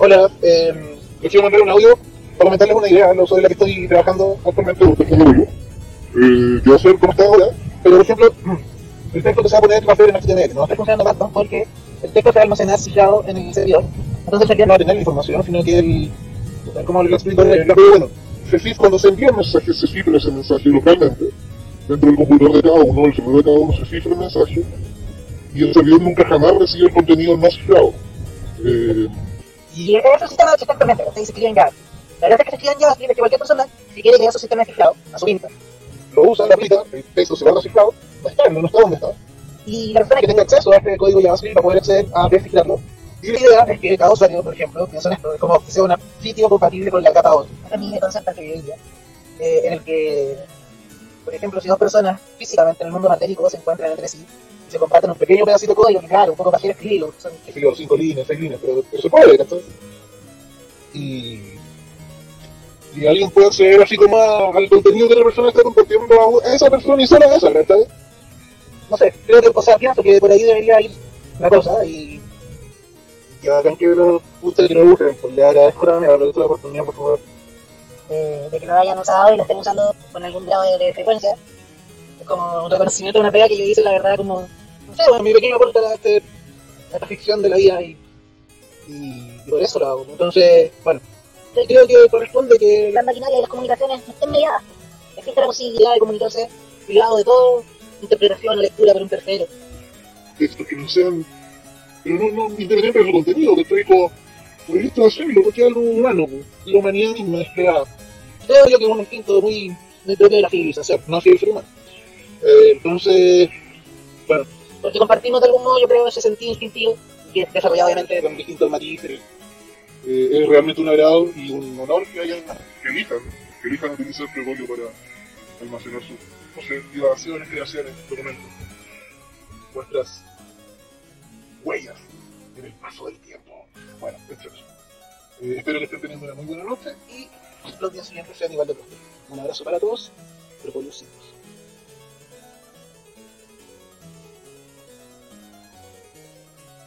Hola, eh, les quiero mandar un audio para comentarles una idea ¿no? sobre la que estoy trabajando actualmente. Eh, yo sé cómo está ahora, pero por ejemplo, el texto que se va a poner va a ser en HTML. No está funcionando tanto porque el texto se va a en el servidor. Entonces aquí no va a tener la información, sino que el. ¿Cómo le explico? Pero bueno, cuando se envía un mensaje, se cifra ese mensaje localmente. Dentro del computador de cada uno, el servidor de cada uno se cifra el mensaje. Y el servidor nunca jamás recibe el contenido no cifrado. Eh, Y es un sistema exactamente, que se escribe en Java. La verdad es que se escribe en Java escribe que cualquier persona, si quiere que su sistema cifrado a su pinta, lo usa, lo aplica, el texto se guarda cifrado, va a estar, no está donde está. y la persona que tenga acceso a este código JavaScript para poder acceder a descifrarlo. Y la idea es que cada usuario, por ejemplo, piensa en esto, es como que sea un sitio compatible con la capa 8. a mí me hoy día, eh, en el que, ejemplo, si dos personas físicamente en el mundo matérico se encuentran entre sí y se comparten un pequeño pedacito de código, que claro, un poco para escribirlo, son yo, 5 líneas, 6 líneas, pero se puede, ¿cachai? Y. Y alguien puede acceder así como a- al contenido que la persona está compartiendo a esa persona y solo a esa, ¿verdad? no sé, creo que, o sea, pienso que por ahí debería ir la cosa y Que hagan que lo ustedes que lo usen, pues le agradezco agradezco la oportunidad, por favor. Eh, de que lo hayan usado y lo estén usando con algún grado de, de frecuencia. Como un reconocimiento de una pega que yo hice, la verdad, como, No sé, bueno, mi pequeño aporte a, este, a esta ficción de la vida y, y, por eso lo hago. Entonces, bueno, yo creo que corresponde que las maquinarias y las comunicaciones estén mediadas. Existe la posibilidad de comunicarse privado de todo, interpretación o lectura por un tercero. textos que no sean, pero no, no de su contenido, que estoy como, por el hecho de hacerlo, porque es algo humano, pues, la humanidad misma es creada. Creo yo que es un instinto muy, muy propio de la civilización, no así el ser humano. Eh, entonces, bueno, Porque compartimos de algún modo, yo creo, ese sentido instintivo que es desarrollado obviamente con distintos matices, eh, es realmente un agrado y un honor que hayan que elijan, que elijan utilizar Trebolio para almacenar sus no sé, divagaciones, creaciones, documentos, vuestras huellas el paso del tiempo. Bueno, esto es. Eh, espero que estén teniendo una muy buena noche y los días siguientes sean igual de prósperos. Un abrazo para todos, Simples.